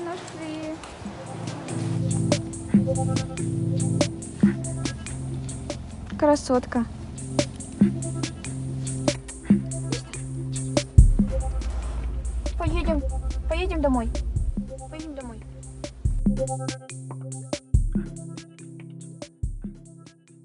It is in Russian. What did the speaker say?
нашли. Красотка. Поедем, поедем домой. Поедем домой.